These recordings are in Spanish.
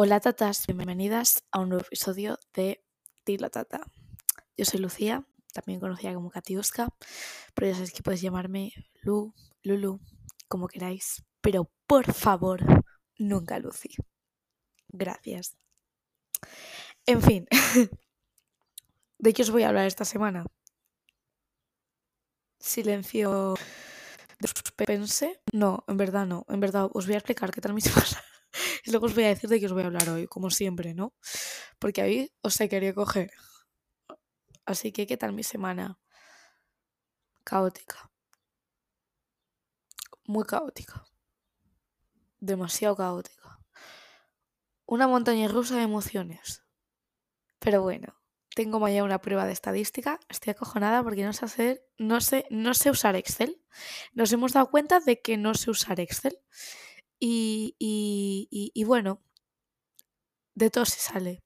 Hola tatas, bienvenidas a un nuevo episodio de Dila Tata. Yo soy Lucía, también conocida como Katiuska, pero ya sabéis que podéis llamarme Lu, Lulu, como queráis. Pero por favor, nunca Lucy. Gracias. En fin, ¿de qué os voy a hablar esta semana? Silencio de. No, en verdad no. En verdad os voy a explicar qué tal mi semana. y luego os voy a decir de qué os voy a hablar hoy, como siempre, ¿no? Porque ahí os he querido coger. Así que, ¿qué tal mi semana? Caótica. Muy caótica. Demasiado caótica. Una montaña rusa de emociones. Pero bueno, tengo mañana una prueba de estadística. Estoy acojonada porque no sé hacer, no sé, no sé usar Excel. Nos hemos dado cuenta de que no sé usar Excel. Y, y, y, bueno, de todo se sale.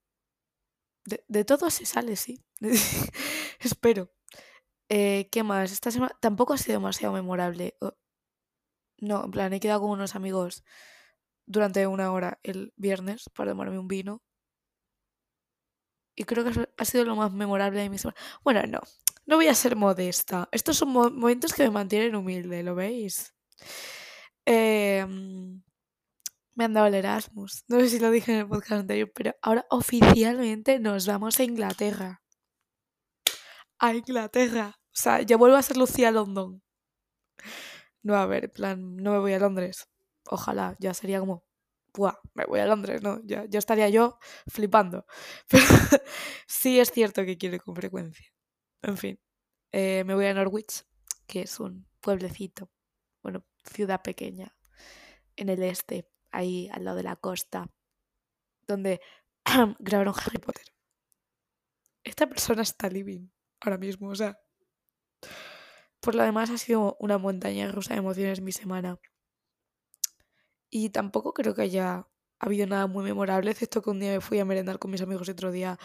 De, de todo se sale, sí. Espero. Eh, ¿Qué más? Esta semana tampoco ha sido demasiado memorable. No, en plan, he quedado con unos amigos durante una hora el viernes para tomarme un vino. Y creo que ha sido lo más memorable de mi semana. Bueno, no, no voy a ser modesta. Estos son mo momentos que me mantienen humilde, ¿lo veis? Eh, me han dado el Erasmus. No sé si lo dije en el podcast anterior, pero ahora oficialmente nos vamos a Inglaterra. A Inglaterra. O sea, ya vuelvo a ser Lucía London. No, a ver, plan, no me voy a Londres. Ojalá, ya sería como, Buah, me voy a Londres, ¿no? Ya, ya estaría yo flipando. Pero sí es cierto que quiero con frecuencia. En fin, eh, me voy a Norwich, que es un pueblecito, bueno, ciudad pequeña, en el este, ahí al lado de la costa, donde grabaron Harry Potter. Esta persona está living ahora mismo, o sea. Por lo demás ha sido una montaña rusa de emociones mi semana. Y tampoco creo que haya habido nada muy memorable, excepto que un día me fui a merendar con mis amigos y otro día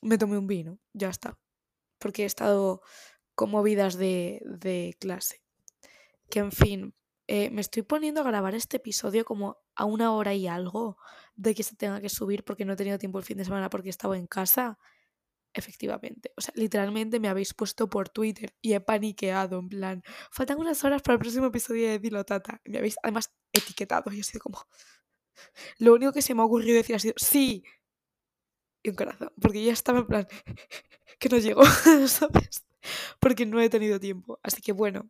me tomé un vino, ya está. Porque he estado con movidas de, de clase. Que en fin, eh, me estoy poniendo a grabar este episodio como a una hora y algo de que se tenga que subir porque no he tenido tiempo el fin de semana porque he estado en casa. Efectivamente. O sea, literalmente me habéis puesto por Twitter y he paniqueado, en plan, faltan unas horas para el próximo episodio de Dilo Tata. Me habéis además etiquetado y he sido como... Lo único que se me ha ocurrido decir ha sido, sí. Y un corazón. Porque ya estaba en plan, que no llego, ¿sabes? Porque no he tenido tiempo. Así que bueno,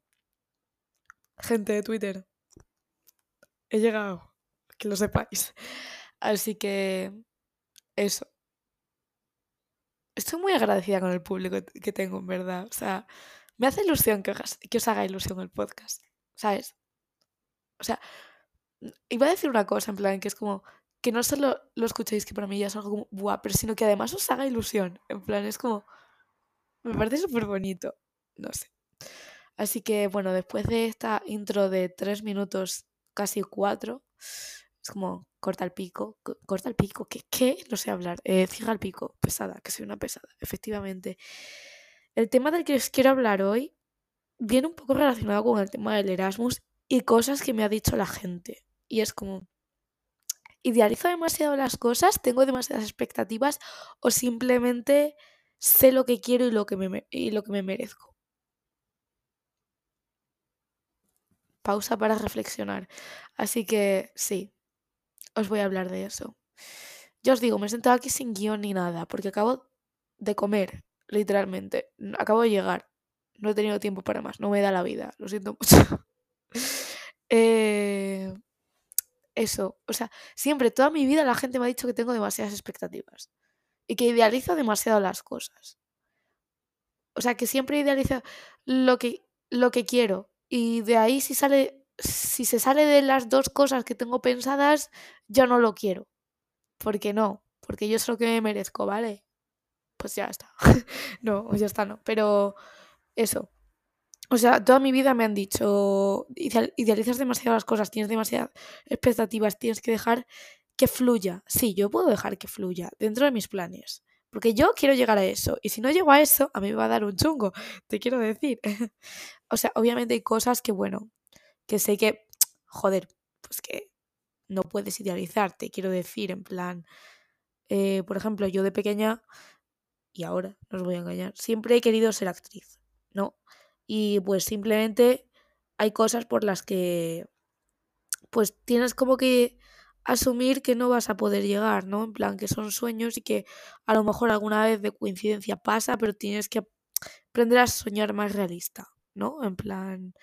gente de Twitter, he llegado, que lo sepáis. Así que eso. Estoy muy agradecida con el público que tengo, en verdad. O sea, me hace ilusión que os, que os haga ilusión el podcast, ¿sabes? O sea, iba a decir una cosa, en plan, que es como que no solo lo escuchéis, que para mí ya es algo como buah, pero sino que además os haga ilusión. En plan, es como. Me parece súper bonito. No sé. Así que bueno, después de esta intro de tres minutos, casi cuatro, es como corta el pico, corta el pico, ¿qué? ¿Qué? No sé hablar, eh, fija el pico, pesada, que soy una pesada, efectivamente. El tema del que os quiero hablar hoy viene un poco relacionado con el tema del Erasmus y cosas que me ha dicho la gente. Y es como, ¿idealizo demasiado las cosas? ¿Tengo demasiadas expectativas? ¿O simplemente sé lo que quiero y lo que me, y lo que me merezco? Pausa para reflexionar. Así que sí, os voy a hablar de eso. Yo os digo, me he sentado aquí sin guion ni nada, porque acabo de comer, literalmente. Acabo de llegar. No he tenido tiempo para más. No me da la vida. Lo siento mucho. eh, eso. O sea, siempre, toda mi vida la gente me ha dicho que tengo demasiadas expectativas. Y que idealizo demasiado las cosas. O sea, que siempre idealizo lo que, lo que quiero y de ahí si sale si se sale de las dos cosas que tengo pensadas, ya no lo quiero. Porque no, porque yo sé lo que me merezco, ¿vale? Pues ya está. no, ya está, no. Pero eso. O sea, toda mi vida me han dicho, idealizas demasiado las cosas, tienes demasiadas expectativas, tienes que dejar que fluya. Sí, yo puedo dejar que fluya dentro de mis planes. Porque yo quiero llegar a eso. Y si no llego a eso, a mí me va a dar un chungo. Te quiero decir. o sea, obviamente hay cosas que, bueno, que sé que, joder, pues que no puedes idealizarte, quiero decir, en plan, eh, por ejemplo, yo de pequeña, y ahora, no os voy a engañar, siempre he querido ser actriz, ¿no? Y pues simplemente hay cosas por las que, pues tienes como que asumir que no vas a poder llegar, ¿no? En plan, que son sueños y que a lo mejor alguna vez de coincidencia pasa, pero tienes que aprender a soñar más realista, ¿no? En plan,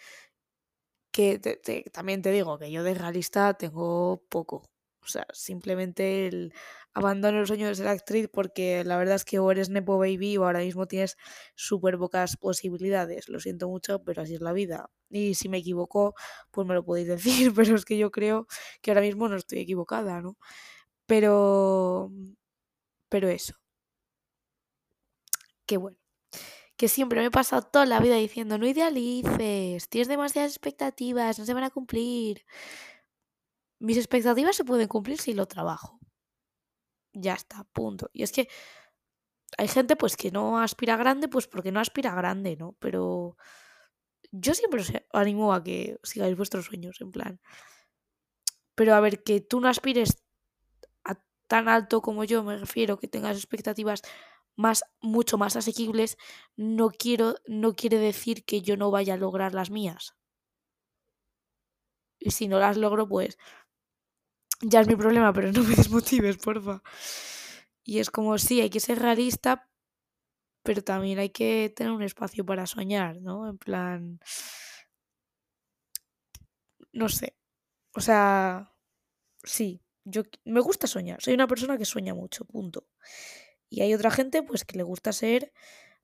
que también te digo que yo de realista tengo poco. O sea, simplemente el abandono el sueño de ser actriz porque la verdad es que o eres Nepo Baby o ahora mismo tienes súper pocas posibilidades. Lo siento mucho, pero así es la vida. Y si me equivoco, pues me lo podéis decir, pero es que yo creo que ahora mismo no estoy equivocada, ¿no? Pero... Pero eso. Qué bueno que siempre me he pasado toda la vida diciendo, no idealices, tienes demasiadas expectativas, no se van a cumplir. Mis expectativas se pueden cumplir si lo trabajo. Ya está, punto. Y es que hay gente pues que no aspira grande, pues porque no aspira grande, ¿no? Pero yo siempre os animo a que sigáis vuestros sueños, en plan. Pero a ver, que tú no aspires a tan alto como yo, me refiero, que tengas expectativas más, mucho más asequibles, no quiero, no quiere decir que yo no vaya a lograr las mías. Y si no las logro, pues ya es mi problema, pero no me desmotives, porfa. Y es como, sí, hay que ser realista, pero también hay que tener un espacio para soñar, ¿no? En plan... No sé. O sea, sí, yo me gusta soñar. Soy una persona que sueña mucho, punto. Y hay otra gente pues que le gusta ser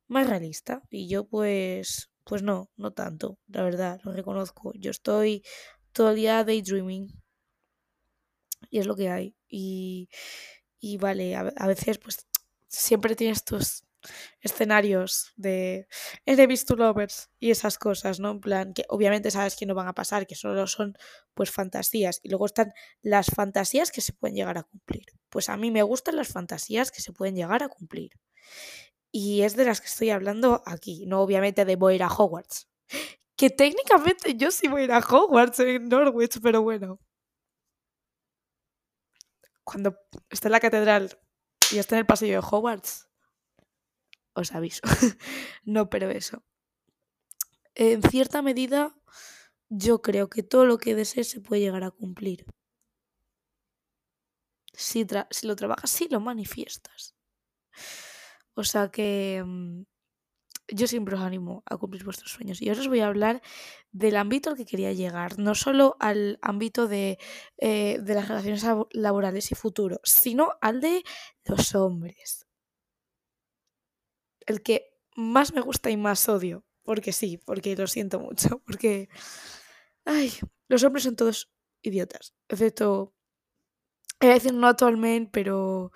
más realista y yo pues pues no, no tanto, la verdad, lo reconozco. Yo estoy todo el día daydreaming y es lo que hay. Y, y vale, a, a veces pues siempre tienes tus escenarios de enemies to lovers y esas cosas, ¿no? En plan, que obviamente sabes que no van a pasar, que solo son pues fantasías. Y luego están las fantasías que se pueden llegar a cumplir. Pues a mí me gustan las fantasías que se pueden llegar a cumplir. Y es de las que estoy hablando aquí, no obviamente de voy a ir a Hogwarts. Que técnicamente yo sí voy a ir a Hogwarts en Norwich, pero bueno. Cuando esté en la catedral y esté en el pasillo de Hogwarts, os aviso. no, pero eso. En cierta medida, yo creo que todo lo que desees se puede llegar a cumplir. Si, lo trabajas, si lo manifiestas. O sea que mm, yo siempre os animo a cumplir vuestros sueños. Y ahora os voy a hablar del ámbito al que quería llegar. No solo al ámbito de, eh, de las relaciones laborales y futuro, sino al de los hombres el que más me gusta y más odio. Porque sí, porque lo siento mucho. Porque. Ay, los hombres son todos idiotas. Excepto. Voy a decir no actualmente, pero.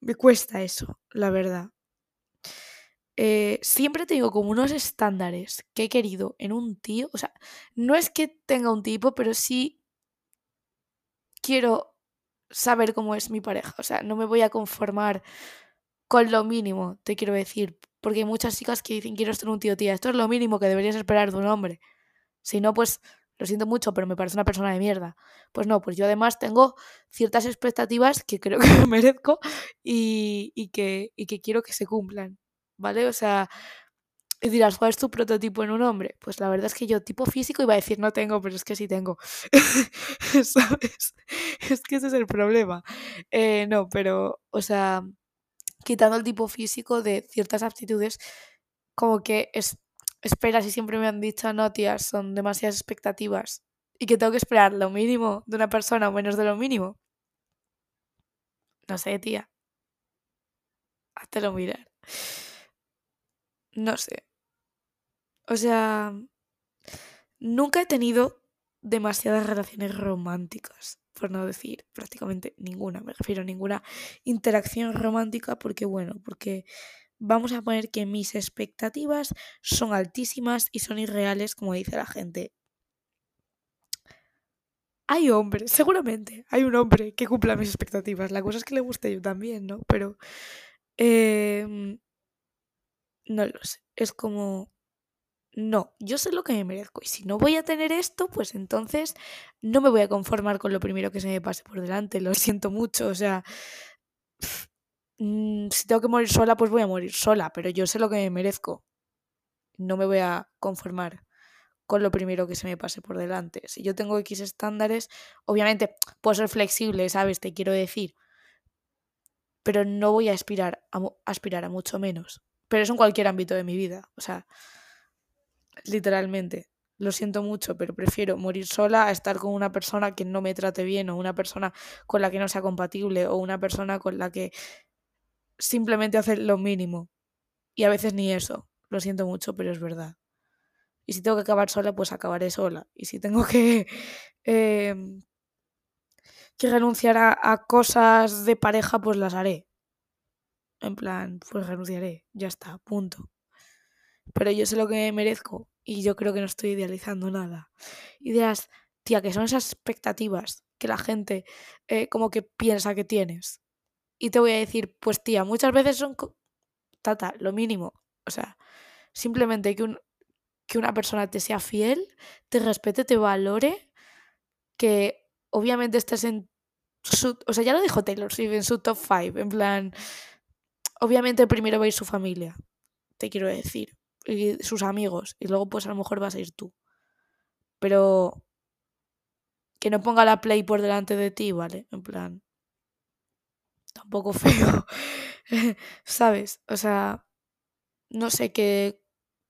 Me cuesta eso, la verdad. Eh, siempre tengo como unos estándares que he querido en un tío. O sea, no es que tenga un tipo, pero sí quiero saber cómo es mi pareja. O sea, no me voy a conformar con lo mínimo, te quiero decir. Porque hay muchas chicas que dicen, quiero ser un tío, tía. Esto es lo mínimo que deberías esperar de un hombre. Si no, pues lo siento mucho, pero me parece una persona de mierda. Pues no, pues yo además tengo ciertas expectativas que creo que me merezco y, y, que, y que quiero que se cumplan. ¿Vale? O sea, y dirás, ¿cuál es tu prototipo en un hombre? Pues la verdad es que yo tipo físico iba a decir no tengo, pero es que sí tengo. ¿Sabes? Es que ese es el problema. Eh, no, pero, o sea, quitando el tipo físico de ciertas aptitudes, como que es, esperas y siempre me han dicho, no, tías, son demasiadas expectativas y que tengo que esperar lo mínimo de una persona o menos de lo mínimo. No sé, tía. lo mirar. No sé. O sea, nunca he tenido demasiadas relaciones románticas por no decir prácticamente ninguna, me refiero a ninguna interacción romántica porque bueno, porque vamos a poner que mis expectativas son altísimas y son irreales como dice la gente. Hay hombres, seguramente, hay un hombre que cumpla mis expectativas. La cosa es que le guste yo también, ¿no? Pero... Em, no lo sé. Es como... no, yo sé lo que me merezco. Y si no voy a tener esto, pues entonces no me voy a conformar con lo primero que se me pase por delante. Lo siento mucho. O sea, mm, si tengo que morir sola, pues voy a morir sola. Pero yo sé lo que me merezco. No me voy a conformar con lo primero que se me pase por delante. Si yo tengo X estándares, obviamente puedo ser flexible, ¿sabes? Te quiero decir. Pero no voy a aspirar a, aspirar a mucho menos. Pero es en cualquier ámbito de mi vida. O sea, literalmente. Lo siento mucho, pero prefiero morir sola a estar con una persona que no me trate bien o una persona con la que no sea compatible o una persona con la que simplemente hace lo mínimo. Y a veces ni eso. Lo siento mucho, pero es verdad. Y si tengo que acabar sola, pues acabaré sola. Y si tengo que, em, que renunciar a cosas de pareja, pues las haré. En plan, pues renunciaré. Ya está, punto. Pero yo sé lo que merezco y yo creo que no estoy idealizando nada. Ideas, tía, que son esas expectativas que la gente eh, como que piensa que tienes. Y te voy a decir, pues tía, muchas veces son, tata, lo mínimo. O sea, simplemente que, un, que una persona te sea fiel, te respete, te valore, que obviamente estés en su, o sea, ya lo dijo Taylor Swift en su top 5, en plan, obviamente primero va a ir su familia, te quiero decir y sus amigos y luego pues a lo mejor vas a ir tú. Pero que no ponga la play por delante de ti, ¿vale? En plan, tampoco feo, ¿sabes? O sea, no sé, que,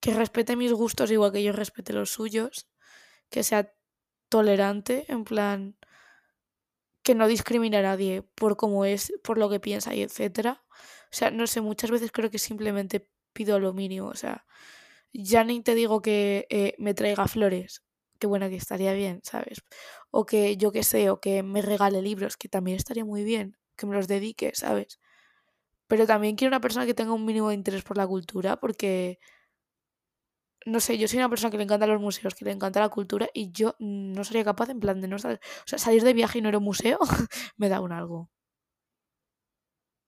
que respete mis gustos igual que yo respete los suyos, que sea tolerante, en plan, que no discrimine a nadie por cómo es, por lo que piensa y etcétera. O sea, no sé, muchas veces creo que simplemente pido lo mínimo. O sea, ya ni te digo que eh, me traiga flores, que bueno, que estaría bien, ¿sabes? O que yo qué sé, o que me regale libros, que también estaría muy bien, que me los dedique, ¿sabes? Pero también quiero una persona que tenga un mínimo de interés por la cultura, porque, no sé, yo soy una persona que le encanta los museos, que le encanta la cultura, y yo no sería capaz, en plan, de no saber, o sea, salir de viaje y no ir a un museo, me da un algo.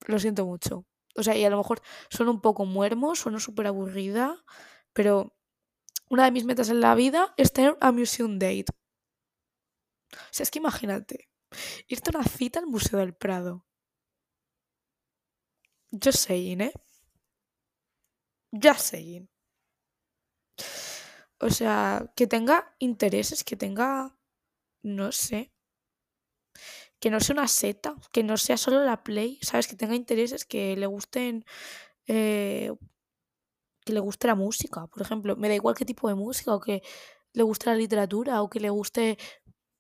Lo siento mucho. O sea, y a lo mejor suena un poco muermo, suena súper aburrida, pero una de mis metas en la vida es tener a museum date. O sea, es que imagínate, irte a una cita al Museo del Prado. Just saying, ¿eh? Just saying. O sea, que tenga intereses, que tenga, no sé, que no sea una seta, que no sea solo la play, ¿sabes? Que tenga intereses, que le gusten, eh, que le guste la música, por ejemplo. Me da igual qué tipo de música, o que le guste la literatura, o que le guste,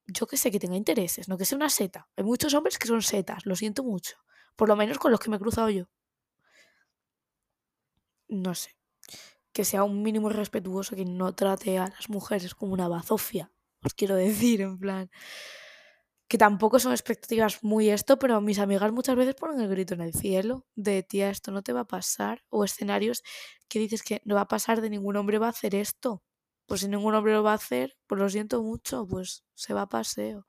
yo qué sé, que tenga intereses, no que sea una seta. Hay muchos hombres que son setas, lo siento mucho. Por lo menos con los que me he cruzado yo. No sé. Que sea un mínimo respetuoso, que no trate a las mujeres como una bazofia. Os quiero decir, en plan que tampoco son expectativas muy esto, pero mis amigas muchas veces ponen el grito en el cielo de tía, esto no te va a pasar, o escenarios que dices que no va a pasar, de ningún hombre va a hacer esto. Pues si ningún hombre lo va a hacer, pues lo siento mucho, pues se va a paseo.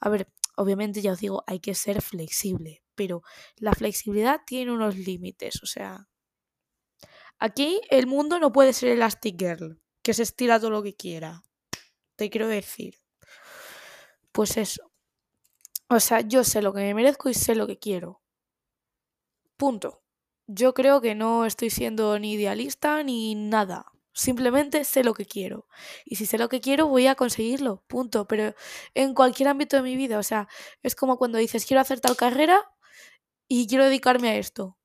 A ver, obviamente ya os digo, hay que ser flexible, pero la flexibilidad tiene unos límites, o sea, aquí el mundo no puede ser Elastic Girl, que se estira todo lo que quiera. Te quiero decir. Pues eso, o sea, yo sé lo que me merezco y sé lo que quiero. Punto. Yo creo que no estoy siendo ni idealista ni nada. Simplemente sé lo que quiero. Y si sé lo que quiero, voy a conseguirlo. Punto. Pero en cualquier ámbito de mi vida. O sea, es como cuando dices, quiero hacer tal carrera y quiero dedicarme a esto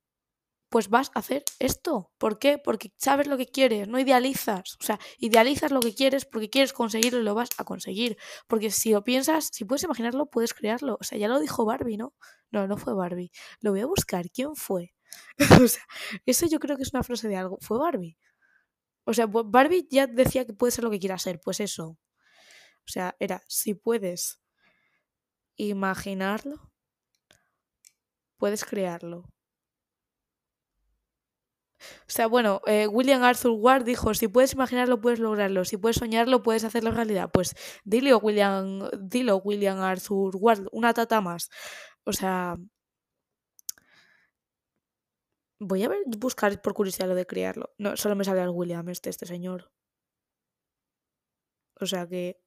pues vas a hacer esto. ¿Por qué? Porque sabes lo que quieres, no idealizas. O sea, idealizas lo que quieres porque quieres conseguirlo y lo vas a conseguir. Porque si lo piensas, si puedes imaginarlo, puedes crearlo. O sea, ya lo dijo Barbie, ¿no? No, no fue Barbie. Lo voy a buscar. ¿Quién fue? o sea, eso yo creo que es una frase de algo. Fue Barbie. O sea, Barbie ya decía que puede ser lo que quiera ser. Pues eso. O sea, era, si puedes imaginarlo, puedes crearlo. O sea, bueno, eh, William Arthur Ward dijo, si puedes imaginarlo, puedes lograrlo, si puedes soñarlo, puedes hacerlo realidad. Pues dilo, William, dilo, William Arthur Ward, una tata más. O sea, voy a ver, buscar por curiosidad lo de crearlo. No, solo me sale al William este, este señor. O sea que...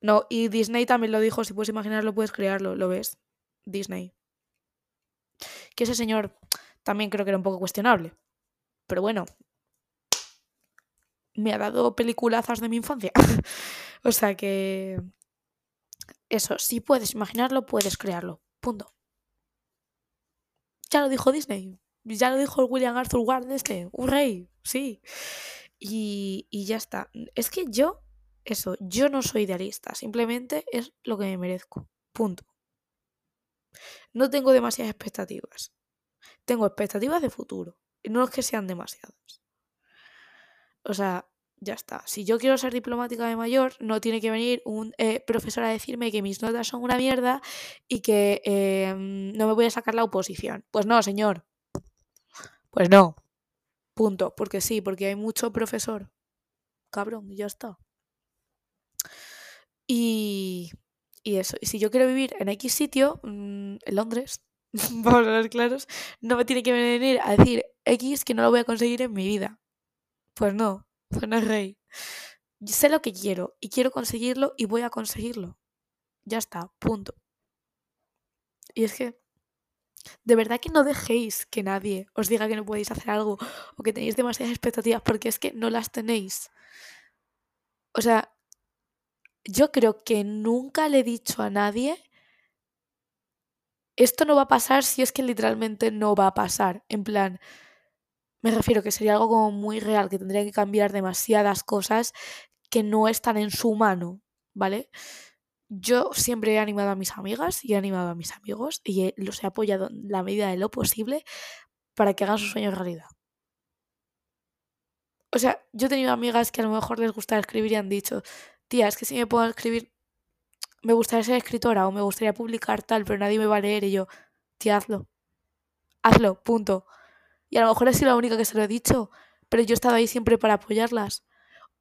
No, y Disney también lo dijo, si puedes imaginarlo, puedes crearlo, ¿lo ves? Disney. Que ese señor también creo que era un poco cuestionable. Pero bueno, me ha dado peliculazas de mi infancia. o sea que... Eso, si puedes imaginarlo, puedes crearlo. Punto. Ya lo dijo Disney. Ya lo dijo William Arthur Ward este. Un rey, sí. Y, y ya está. Es que yo, eso, yo no soy idealista. Simplemente es lo que me merezco. Punto. No tengo demasiadas expectativas. Tengo expectativas de futuro. No es que sean demasiadas. O sea, ya está. Si yo quiero ser diplomática de mayor, no tiene que venir un eh, profesor a decirme que mis notas son una mierda y que em, no me voy a sacar la oposición. Pues no, señor. Pues no. Punto. Porque sí, porque hay mucho profesor. Cabrón, ya está. Y, y eso. Y si yo quiero vivir en X sitio, mm, en Londres, vamos a ver claros, no me tiene que venir a decir X que no lo voy a conseguir en mi vida. Pues no, pues no es rey. sé lo que quiero y quiero conseguirlo y voy a conseguirlo. Ya está, punto. Y es que, de verdad que no dejéis que nadie os diga que no podéis hacer algo o que tenéis demasiadas expectativas porque es que no las tenéis. O sea, yo creo que nunca le he dicho a nadie esto no va a pasar si es que literalmente no va a pasar. En plan, me refiero que sería algo como muy real, que tendría que cambiar demasiadas cosas que no están en su mano, ¿vale? Yo siempre he animado a mis amigas y he animado a mis amigos y los he apoyado en la medida de lo posible para que hagan sus sueños realidad. O sea, yo he tenido amigas que a lo mejor les gusta escribir y han dicho, tía, es que si me puedo escribir, me gustaría ser escritora o me gustaría publicar tal, pero nadie me va a leer y yo, tía, hazlo. Hazlo, punto. Y a lo mejor he sido la única que se lo he dicho, pero yo he estado ahí siempre para apoyarlas.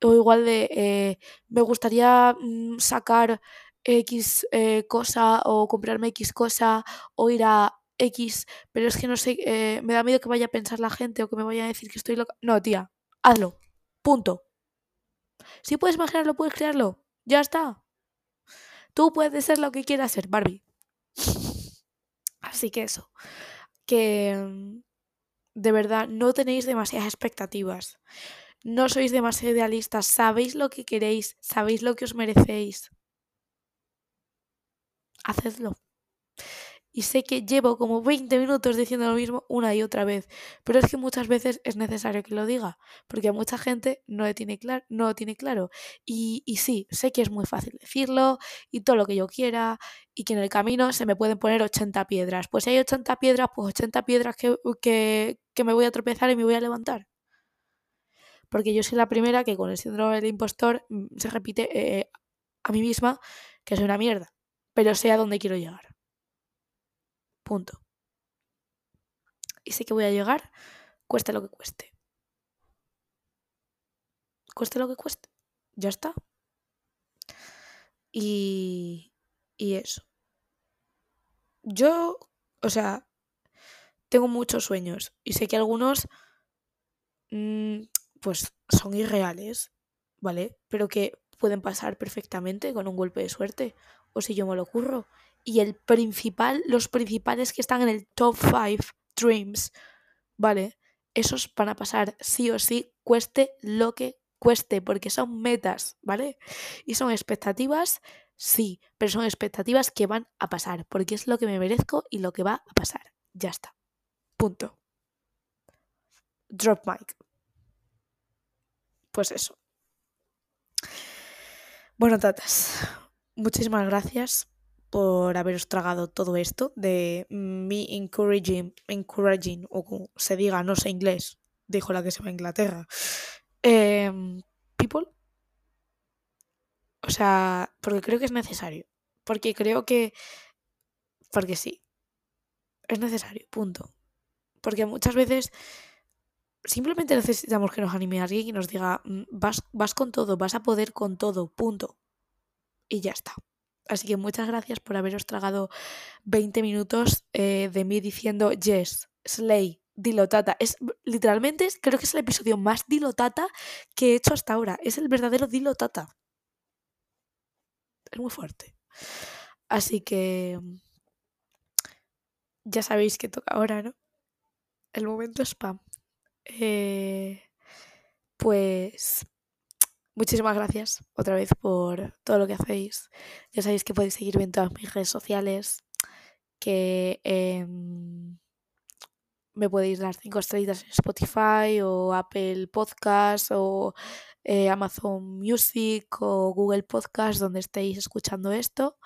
O igual de, eh, me gustaría mm, sacar X eh, cosa o comprarme X cosa o ir a X, pero es que no sé, eh, me da miedo que vaya a pensar la gente o que me vaya a decir que estoy loca. No, tía, hazlo. Punto. Si puedes imaginarlo, puedes crearlo. Ya está. Tú puedes ser lo que quieras ser, Barbie. Así que eso. Que mm, de verdad, no tenéis demasiadas expectativas. No sois demasiado idealistas. Sabéis lo que queréis. Sabéis lo que os merecéis. Hacedlo. Y sé que llevo como 20 minutos diciendo lo mismo una y otra vez, pero es que muchas veces es necesario que lo diga, porque a mucha gente no lo tiene, claro no tiene claro. Y, y, sí, sé que es muy fácil decirlo y todo lo que yo quiera, y que en el camino se me pueden poner 80 piedras. Pues si hay 80 piedras, pues 80 piedras que, que, que me voy a tropezar y me voy a levantar. Porque yo soy la primera que con el síndrome del impostor mm, se repite eh, a mí misma que soy una mierda, pero sé a dónde quiero llegar. Punto. Y sé que voy a llegar, cueste lo que cueste. Cueste lo que cueste. Ya está. Y, y eso. Yo, o sea, tengo muchos sueños y sé que algunos, mmm, pues, son irreales, ¿vale? Pero que pueden pasar perfectamente con un golpe de suerte o si yo me lo ocurro y el principal, los principales que están en el top 5 dreams, ¿vale? Esos van a pasar sí o sí, cueste lo que cueste, porque son metas, ¿vale? Y son expectativas, sí, pero son expectativas que van a pasar, porque es lo que me merezco y lo que va a pasar. Ya está. Punto. Drop mic. Pues eso. Bueno, tatas, muchísimas gracias por haberos tragado todo esto de me encouraging, encouraging, o como se diga, no sé inglés, dijo la que se va a Inglaterra. Em, people. O sea, porque creo que es necesario. Porque creo que. Porque sí. Es necesario, punto. Porque muchas veces simplemente necesitamos que nos anime alguien y nos diga, mm, vas, vas con todo, vas a poder con todo, punto. Y ya está. Así que muchas gracias por haberos tragado 20 minutos eh, de mí diciendo yes, slay, Dilotata. Es literalmente creo que es el episodio más dilotata que he hecho hasta ahora. Es el verdadero dilotata. Es muy fuerte. Así que ya sabéis que toca ahora, ¿no? El momento spam. Eh, pues muchísimas gracias otra vez por todo lo que hacéis. Ya sabéis que podéis seguirme en todas mis redes sociales, que em, me podéis dar cinco estrellitas en Spotify o Apple Podcast o eh, Amazon Music o Google Podcast, donde estéis escuchando esto.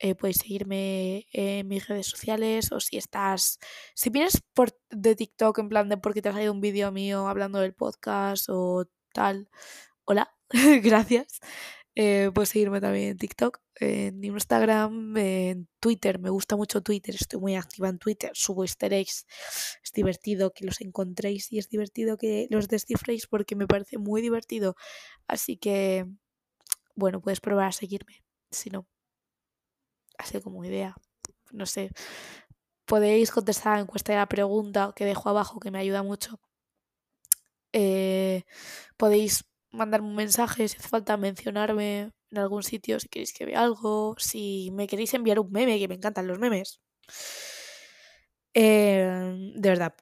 Eh, podéis seguirme en mis redes sociales o si estás, si vienes de TikTok en plan de porque te ha salido un vídeo mío hablando del podcast o tal, hola, gracias. Eh, puedes seguirme también en TikTok, en Instagram, en Twitter. Me gusta mucho Twitter, estoy muy activa en Twitter. Subo easter eggs. Es divertido que los encontréis y es divertido que los descifréis porque me parece muy divertido. Así que, bueno, puedes probar a seguirme. Si no, así como idea. No sé. Podéis contestar a la encuesta de la pregunta que dejo abajo, que me ayuda mucho. Eh, podéis mandarme un mensaje si hace falta mencionarme en algún sitio si queréis que vea algo, si me queréis enviar un meme, que me encantan los memes. Eh, de verdad,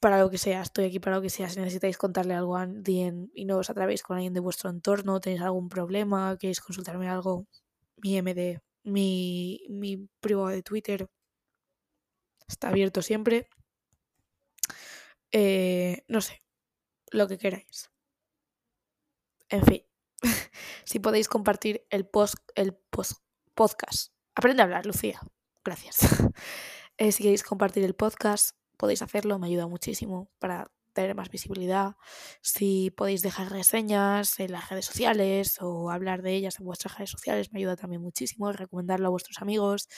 para lo que sea, estoy aquí para lo que sea. Si necesitáis contarle algo a alguien y no os atrevéis con alguien de vuestro entorno, tenéis algún problema, queréis consultarme algo, mi MD, mi, mi privado de Twitter está abierto siempre. Eh, no sé, lo que queráis. En fin, si podéis compartir el, post, el post, podcast. Aprende a hablar, Lucía. Gracias. Eh, si queréis compartir el podcast, podéis hacerlo, me ayuda muchísimo para tener más visibilidad. Si podéis dejar reseñas en las redes sociales o hablar de ellas en vuestras redes sociales, me ayuda también muchísimo. Recomendarlo a vuestros amigos.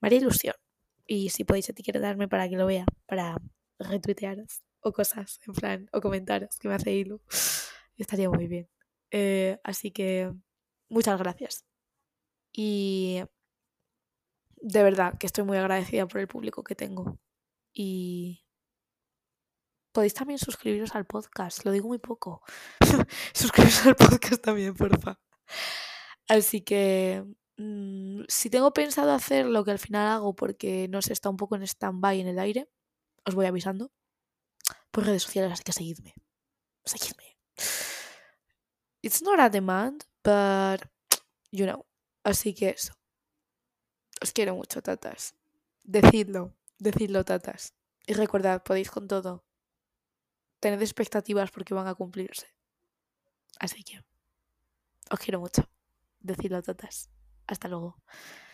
Me haría ilusión. Y si podéis etiquetarme para que lo vea, para retuitearos o cosas, en plan, o comentaros, que me hace hilo estaría muy bien. Eh, así que muchas gracias. Y de verdad que estoy muy agradecida por el público que tengo. Y podéis también suscribiros al podcast, lo digo muy poco. suscribiros al podcast también, porfa. Así que mm, si tengo pensado hacer lo que al final hago porque no sé, está un poco en stand-by en el aire, os voy avisando. Por redes sociales, así que seguidme. Seguidme. It's not a demand, but you know. Así que eso. Os quiero mucho, tatas. Decidlo, decidlo, tatas. Y recordad, podéis con todo. Tened expectativas porque van a cumplirse. Así que os quiero mucho. Decidlo, tatas. Hasta luego.